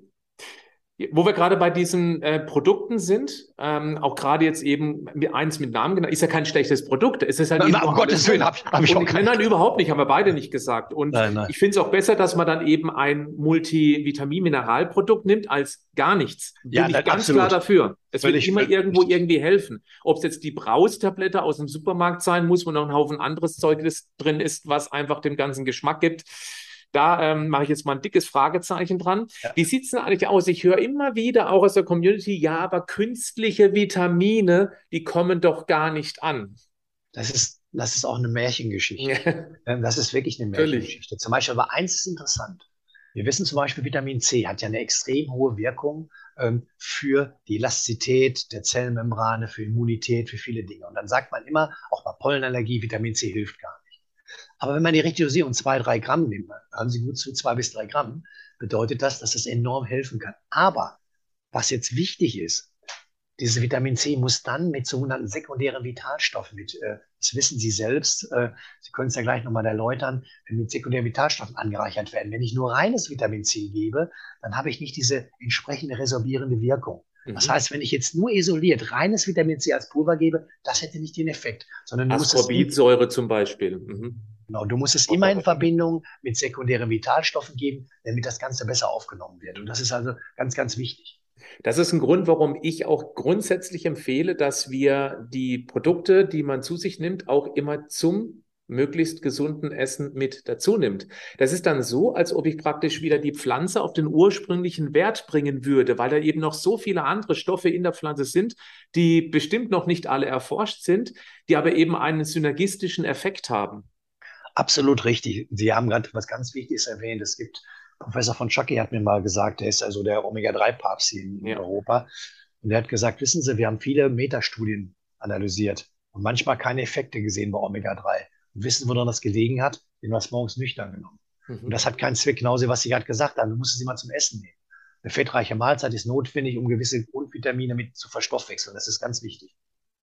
Wo wir gerade bei diesen äh, Produkten sind, ähm, auch gerade jetzt eben eins mit Namen genannt, ist ja kein schlechtes Produkt. Es ist halt nein, um Gottes Willen, habe hab ich auch Nein, nein, überhaupt nicht, haben wir beide nicht gesagt. Und nein, nein. ich finde es auch besser, dass man dann eben ein Multivitamin-Mineralprodukt nimmt, als gar nichts. Bin ja, ich ganz absolut. klar dafür. Es wird immer irgendwo irgendwie helfen. Ob es jetzt die Braustablette aus dem Supermarkt sein muss, wo noch ein Haufen anderes Zeug drin ist, was einfach dem ganzen Geschmack gibt da ähm, mache ich jetzt mal ein dickes Fragezeichen dran. Ja. Wie sieht es denn eigentlich aus? Ich höre immer wieder auch aus der Community, ja, aber künstliche Vitamine, die kommen doch gar nicht an. Das ist, das ist auch eine Märchengeschichte. Ähm, das ist wirklich eine Märchengeschichte. Zum Beispiel, aber eins ist interessant. Wir wissen zum Beispiel, Vitamin C hat ja eine extrem hohe Wirkung ähm, für die Elastizität der Zellmembrane, für Immunität, für viele Dinge. Und dann sagt man immer, auch bei Pollenallergie, Vitamin C hilft gar nicht. Aber wenn man die richtige Dosierung, zwei, drei Gramm nimmt, haben Sie gut zu, zwei bis drei Gramm, bedeutet das, dass es enorm helfen kann. Aber was jetzt wichtig ist, dieses Vitamin C muss dann mit sogenannten sekundären Vitalstoffen, mit, äh, das wissen Sie selbst, äh, Sie können es ja gleich nochmal erläutern, mit sekundären Vitalstoffen angereichert werden. Wenn ich nur reines Vitamin C gebe, dann habe ich nicht diese entsprechende resorbierende Wirkung. Mhm. Das heißt, wenn ich jetzt nur isoliert reines Vitamin C als Pulver gebe, das hätte nicht den Effekt, sondern Ascorbinsäure zum Beispiel. Mhm. Genau, du musst es immer in Verbindung mit sekundären Vitalstoffen geben, damit das Ganze besser aufgenommen wird. Und das ist also ganz, ganz wichtig. Das ist ein Grund, warum ich auch grundsätzlich empfehle, dass wir die Produkte, die man zu sich nimmt, auch immer zum möglichst gesunden Essen mit dazu nimmt. Das ist dann so, als ob ich praktisch wieder die Pflanze auf den ursprünglichen Wert bringen würde, weil da eben noch so viele andere Stoffe in der Pflanze sind, die bestimmt noch nicht alle erforscht sind, die aber eben einen synergistischen Effekt haben. Absolut richtig. Sie haben gerade was ganz Wichtiges erwähnt. Es gibt Professor von Schacke hat mir mal gesagt, der ist also der Omega-3-Papst hier in, ja. Europa. Und der hat gesagt, wissen Sie, wir haben viele Metastudien analysiert und manchmal keine Effekte gesehen bei Omega-3. Und wissen, woran das gelegen hat? Den wir es morgens nüchtern genommen. Mhm. Und das hat keinen Zweck, genauso was Sie gerade gesagt haben. Du musst es immer zum Essen nehmen. Eine fettreiche Mahlzeit ist notwendig, um gewisse Grundvitamine mit zu verstoffwechseln. Das ist ganz wichtig.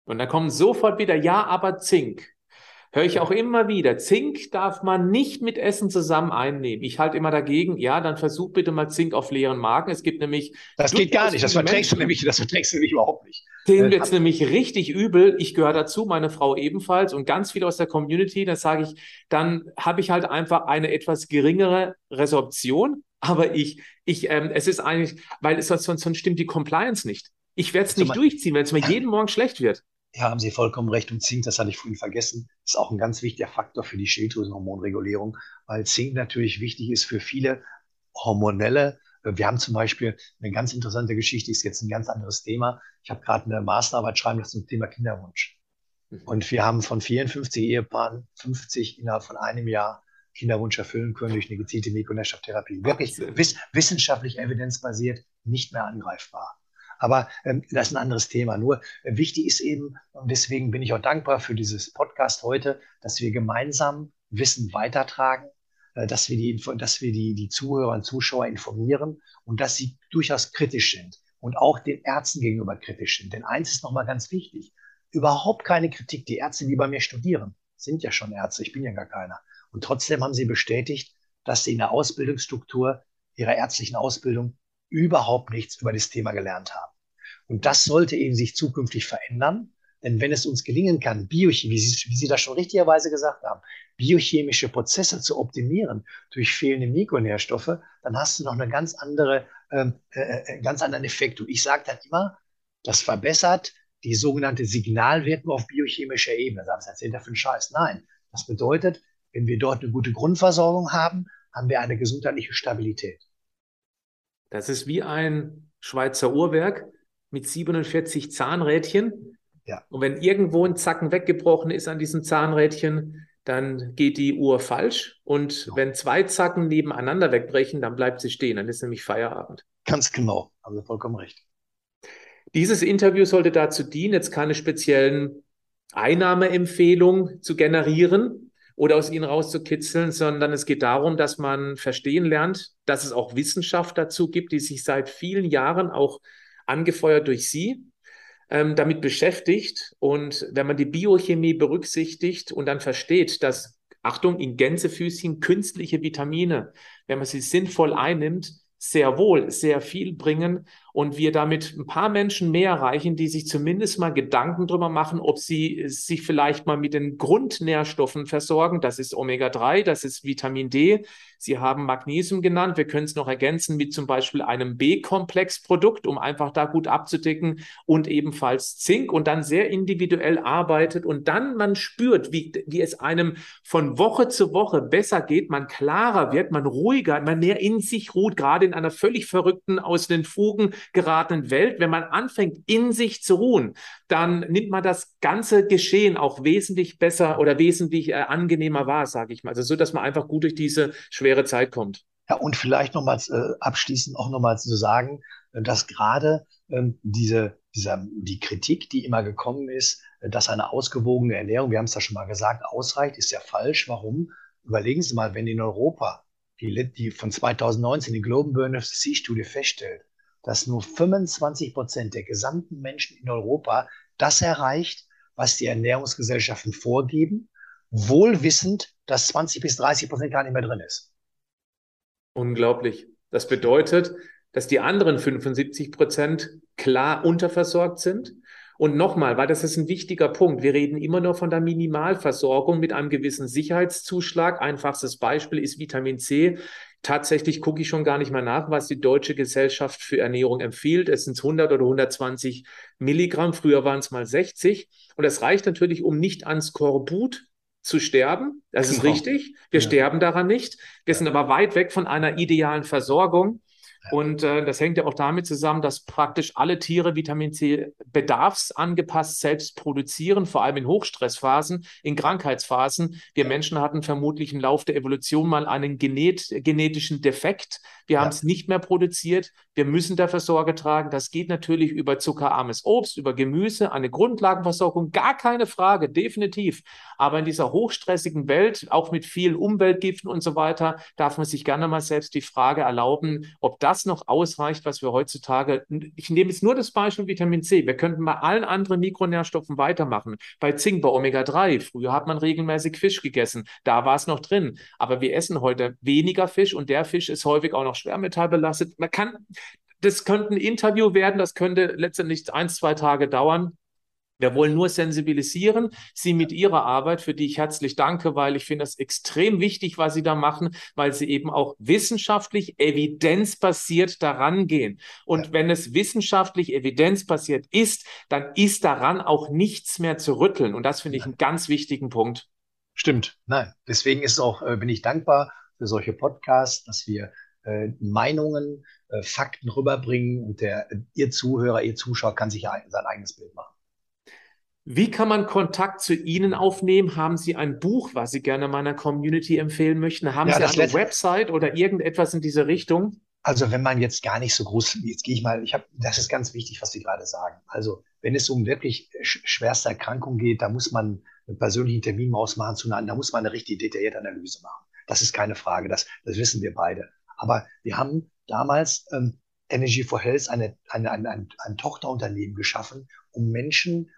Und da kommt sofort wieder, ja, aber Zink höre ich auch immer wieder, Zink darf man nicht mit Essen zusammen einnehmen. Ich halte immer dagegen, ja, dann versuch bitte mal Zink auf leeren Magen. Es gibt nämlich. Das geht gar nicht, das verträgst du nämlich, das verträgst du nämlich überhaupt nicht. Denen wird es nämlich richtig übel. Ich gehöre dazu, meine Frau ebenfalls und ganz viele aus der Community. Da sage ich, dann habe ich halt einfach eine etwas geringere Resorption. Aber ich, ich, ähm, es ist eigentlich, weil es sonst, sonst stimmt die Compliance nicht. Ich werde es nicht durchziehen, wenn es mir jeden Morgen schlecht wird. Ja, haben Sie vollkommen recht. Und Zink, das hatte ich vorhin vergessen, ist auch ein ganz wichtiger Faktor für die Schilddrüsenhormonregulierung, weil Zink natürlich wichtig ist für viele hormonelle. Wir haben zum Beispiel eine ganz interessante Geschichte, ist jetzt ein ganz anderes Thema. Ich habe gerade eine Masterarbeit schreiben lassen zum Thema Kinderwunsch. Mhm. Und wir haben von 54 Ehepaaren 50 innerhalb von einem Jahr Kinderwunsch erfüllen können durch eine gezielte Mikronährstofftherapie. Wirklich wiss, wissenschaftlich evidenzbasiert, nicht mehr angreifbar. Aber ähm, das ist ein anderes Thema. Nur äh, wichtig ist eben, und deswegen bin ich auch dankbar für dieses Podcast heute, dass wir gemeinsam Wissen weitertragen, äh, dass wir, die, dass wir die, die Zuhörer und Zuschauer informieren und dass sie durchaus kritisch sind und auch den Ärzten gegenüber kritisch sind. Denn eins ist nochmal ganz wichtig. Überhaupt keine Kritik. Die Ärzte, die bei mir studieren, sind ja schon Ärzte. Ich bin ja gar keiner. Und trotzdem haben sie bestätigt, dass sie in der Ausbildungsstruktur ihrer ärztlichen Ausbildung überhaupt nichts über das Thema gelernt haben. Und das sollte eben sich zukünftig verändern. Denn wenn es uns gelingen kann, Biochemie, wie Sie, wie Sie das schon richtigerweise gesagt haben, biochemische Prozesse zu optimieren durch fehlende Mikronährstoffe, dann hast du noch eine ganz andere, ähm, äh, äh, ganz anderen Effekt. Und ich sage dann immer, das verbessert die sogenannte Signalwirkung auf biochemischer Ebene. Das erzählt er für einen Scheiß. Nein, das bedeutet, wenn wir dort eine gute Grundversorgung haben, haben wir eine gesundheitliche Stabilität. Das ist wie ein Schweizer Uhrwerk mit 47 Zahnrädchen. Ja. Und wenn irgendwo ein Zacken weggebrochen ist an diesem Zahnrädchen, dann geht die Uhr falsch. Und ja. wenn zwei Zacken nebeneinander wegbrechen, dann bleibt sie stehen. Dann ist nämlich Feierabend. Ganz genau. Haben Sie vollkommen recht. Dieses Interview sollte dazu dienen, jetzt keine speziellen Einnahmeempfehlungen zu generieren, oder aus ihnen rauszukitzeln, sondern es geht darum, dass man verstehen lernt, dass es auch Wissenschaft dazu gibt, die sich seit vielen Jahren auch angefeuert durch Sie ähm, damit beschäftigt. Und wenn man die Biochemie berücksichtigt und dann versteht, dass, Achtung, in Gänsefüßchen künstliche Vitamine, wenn man sie sinnvoll einnimmt, sehr wohl sehr viel bringen und wir damit ein paar Menschen mehr erreichen, die sich zumindest mal Gedanken darüber machen, ob sie sich vielleicht mal mit den Grundnährstoffen versorgen. Das ist Omega-3, das ist Vitamin D. Sie haben Magnesium genannt. Wir können es noch ergänzen mit zum Beispiel einem B-Komplex-Produkt, um einfach da gut abzudecken und ebenfalls Zink und dann sehr individuell arbeitet und dann man spürt, wie, wie es einem von Woche zu Woche besser geht, man klarer wird, man ruhiger, man mehr in sich ruht, gerade in einer völlig verrückten, aus den Fugen geratenen Welt. Wenn man anfängt, in sich zu ruhen, dann nimmt man das ganze Geschehen auch wesentlich besser oder wesentlich äh, angenehmer wahr, sage ich mal. Also so, dass man einfach gut durch diese schwere Zeit kommt. Ja, und vielleicht nochmals äh, abschließend auch nochmals zu sagen, äh, dass gerade ähm, diese, dieser, die Kritik, die immer gekommen ist, dass eine ausgewogene Ernährung, wir haben es ja schon mal gesagt, ausreicht, ist ja falsch. Warum? Überlegen Sie mal, wenn in Europa die, die von 2019 die Global Burn of the Sea Studie feststellt, dass nur 25 Prozent der gesamten Menschen in Europa das erreicht, was die Ernährungsgesellschaften vorgeben, wohl wissend, dass 20 bis 30 Prozent gar nicht mehr drin ist. Unglaublich. Das bedeutet, dass die anderen 75 Prozent klar unterversorgt sind. Und nochmal, weil das ist ein wichtiger Punkt. Wir reden immer nur von der Minimalversorgung mit einem gewissen Sicherheitszuschlag. Einfachstes Beispiel ist Vitamin C. Tatsächlich gucke ich schon gar nicht mehr nach, was die Deutsche Gesellschaft für Ernährung empfiehlt. Es sind 100 oder 120 Milligramm. Früher waren es mal 60. Und das reicht natürlich, um nicht ans Skorbut zu sterben. Das ist genau. richtig. Wir ja. sterben daran nicht. Wir ja. sind aber weit weg von einer idealen Versorgung. Und äh, das hängt ja auch damit zusammen, dass praktisch alle Tiere Vitamin C bedarfsangepasst selbst produzieren, vor allem in Hochstressphasen, in Krankheitsphasen. Wir Menschen hatten vermutlich im Laufe der Evolution mal einen genet genetischen Defekt. Wir ja. haben es nicht mehr produziert. Wir müssen dafür Sorge tragen. Das geht natürlich über zuckerarmes Obst, über Gemüse, eine Grundlagenversorgung, gar keine Frage, definitiv. Aber in dieser hochstressigen Welt, auch mit vielen Umweltgiften und so weiter, darf man sich gerne mal selbst die Frage erlauben, ob das noch ausreicht, was wir heutzutage, ich nehme jetzt nur das Beispiel Vitamin C. Wir könnten bei allen anderen Mikronährstoffen weitermachen. Bei Zink, bei Omega-3. Früher hat man regelmäßig Fisch gegessen. Da war es noch drin. Aber wir essen heute weniger Fisch und der Fisch ist häufig auch noch schwermetallbelastet. Man kann, das könnte ein Interview werden, das könnte letztendlich ein, zwei Tage dauern. Wir wollen nur sensibilisieren, Sie mit Ihrer Arbeit, für die ich herzlich danke, weil ich finde das extrem wichtig, was Sie da machen, weil Sie eben auch wissenschaftlich evidenzbasiert daran gehen. Und ja. wenn es wissenschaftlich evidenzbasiert ist, dann ist daran auch nichts mehr zu rütteln. Und das finde ich einen ganz wichtigen Punkt. Stimmt. Nein, deswegen ist auch, äh, bin ich dankbar für solche Podcasts, dass wir äh, Meinungen, äh, Fakten rüberbringen und der, Ihr Zuhörer, Ihr Zuschauer kann sich sein eigenes Bild machen. Wie kann man Kontakt zu Ihnen aufnehmen? Haben Sie ein Buch, was Sie gerne meiner Community empfehlen möchten? Haben ja, Sie eine Website oder irgendetwas in diese Richtung? Also wenn man jetzt gar nicht so groß, jetzt gehe ich mal, ich habe, das ist ganz wichtig, was Sie gerade sagen. Also wenn es um wirklich schwerste Erkrankung geht, da muss man einen persönlichen Termin ausmachen zu einer, da muss man eine richtig detaillierte Analyse machen. Das ist keine Frage, das, das wissen wir beide. Aber wir haben damals ähm, Energy for Health eine, eine, eine, ein, ein Tochterunternehmen geschaffen, um Menschen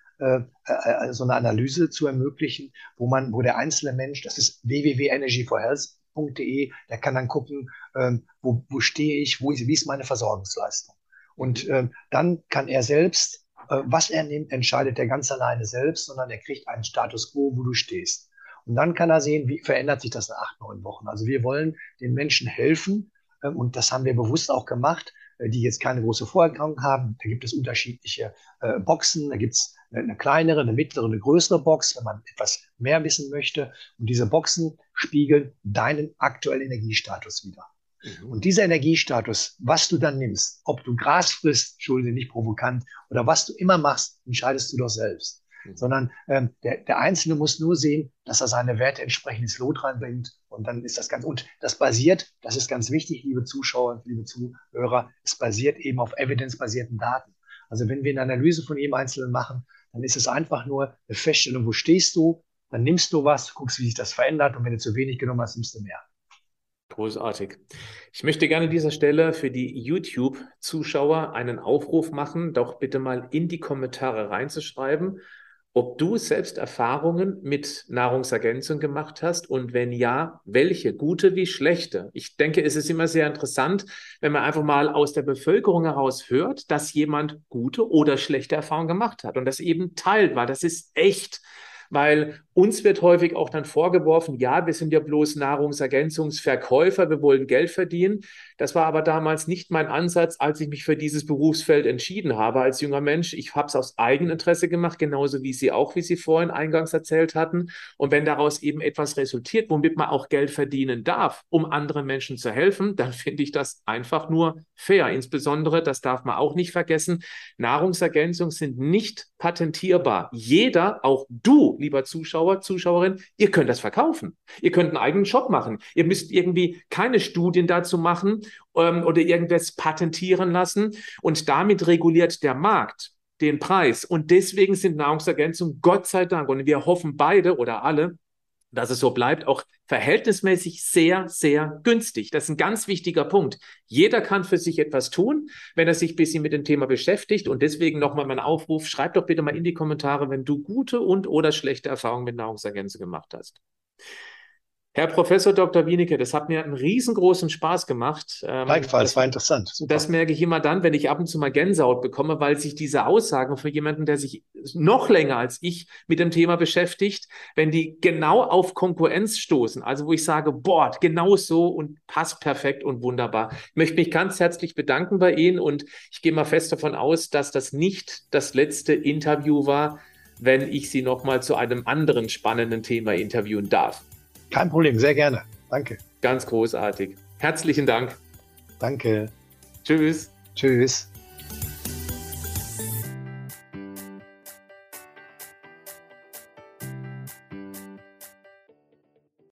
so eine Analyse zu ermöglichen, wo man, wo der einzelne Mensch, das ist www.energyforhealth.de, der kann dann gucken, ähm, wo, wo stehe ich, wo ist, wie ist meine Versorgungsleistung. Und ähm, dann kann er selbst, äh, was er nimmt, entscheidet er ganz alleine selbst, sondern er kriegt einen Status quo, wo du stehst. Und dann kann er sehen, wie verändert sich das in acht, neun Wochen. Also wir wollen den Menschen helfen, ähm, und das haben wir bewusst auch gemacht, äh, die jetzt keine große Vorerkrankung haben. Da gibt es unterschiedliche äh, Boxen, da gibt es eine kleinere, eine mittlere, eine größere Box, wenn man etwas mehr wissen möchte. Und diese Boxen spiegeln deinen aktuellen Energiestatus wieder. Mhm. Und dieser Energiestatus, was du dann nimmst, ob du Gras frisst, Entschuldige, nicht provokant, oder was du immer machst, entscheidest du doch selbst. Mhm. Sondern ähm, der, der Einzelne muss nur sehen, dass er seine Werte entsprechend ins Lot reinbringt. Und dann ist das ganz, und das basiert, das ist ganz wichtig, liebe Zuschauer, liebe Zuhörer, es basiert eben auf evidenzbasierten Daten. Also wenn wir eine Analyse von jedem Einzelnen machen, dann ist es einfach nur eine Feststellung, wo stehst du, dann nimmst du was, guckst, wie sich das verändert und wenn du zu wenig genommen hast, nimmst du mehr. Großartig. Ich möchte gerne an dieser Stelle für die YouTube-Zuschauer einen Aufruf machen, doch bitte mal in die Kommentare reinzuschreiben, ob du selbst Erfahrungen mit Nahrungsergänzung gemacht hast und wenn ja, welche, gute wie schlechte. Ich denke, es ist immer sehr interessant, wenn man einfach mal aus der Bevölkerung heraus hört, dass jemand gute oder schlechte Erfahrungen gemacht hat und das eben teilt, weil das ist echt weil uns wird häufig auch dann vorgeworfen, ja, wir sind ja bloß Nahrungsergänzungsverkäufer, wir wollen Geld verdienen. Das war aber damals nicht mein Ansatz, als ich mich für dieses Berufsfeld entschieden habe als junger Mensch. Ich habe es aus Eigeninteresse gemacht, genauso wie Sie auch, wie Sie vorhin eingangs erzählt hatten. Und wenn daraus eben etwas resultiert, womit man auch Geld verdienen darf, um anderen Menschen zu helfen, dann finde ich das einfach nur fair. Insbesondere, das darf man auch nicht vergessen, Nahrungsergänzungen sind nicht patentierbar. Jeder, auch du, lieber Zuschauer, Zuschauerin, ihr könnt das verkaufen. Ihr könnt einen eigenen Shop machen. Ihr müsst irgendwie keine Studien dazu machen ähm, oder irgendwas patentieren lassen. Und damit reguliert der Markt den Preis. Und deswegen sind Nahrungsergänzungen, Gott sei Dank, und wir hoffen beide oder alle, dass es so bleibt, auch verhältnismäßig sehr, sehr günstig. Das ist ein ganz wichtiger Punkt. Jeder kann für sich etwas tun, wenn er sich ein bisschen mit dem Thema beschäftigt. Und deswegen nochmal mein Aufruf, schreib doch bitte mal in die Kommentare, wenn du gute und oder schlechte Erfahrungen mit Nahrungsergänzungen gemacht hast. Herr Professor Dr. Wienicke, das hat mir einen riesengroßen Spaß gemacht. Ähm, Gleichfalls, war interessant. Super. Das merke ich immer dann, wenn ich ab und zu mal Gänsehaut bekomme, weil sich diese Aussagen für jemanden, der sich noch länger als ich mit dem Thema beschäftigt, wenn die genau auf Konkurrenz stoßen, also wo ich sage, boah, genau so und passt perfekt und wunderbar. Ich möchte mich ganz herzlich bedanken bei Ihnen und ich gehe mal fest davon aus, dass das nicht das letzte Interview war, wenn ich Sie nochmal zu einem anderen spannenden Thema interviewen darf. Kein Problem, sehr gerne. Danke. Ganz großartig. Herzlichen Dank. Danke. Tschüss. Tschüss.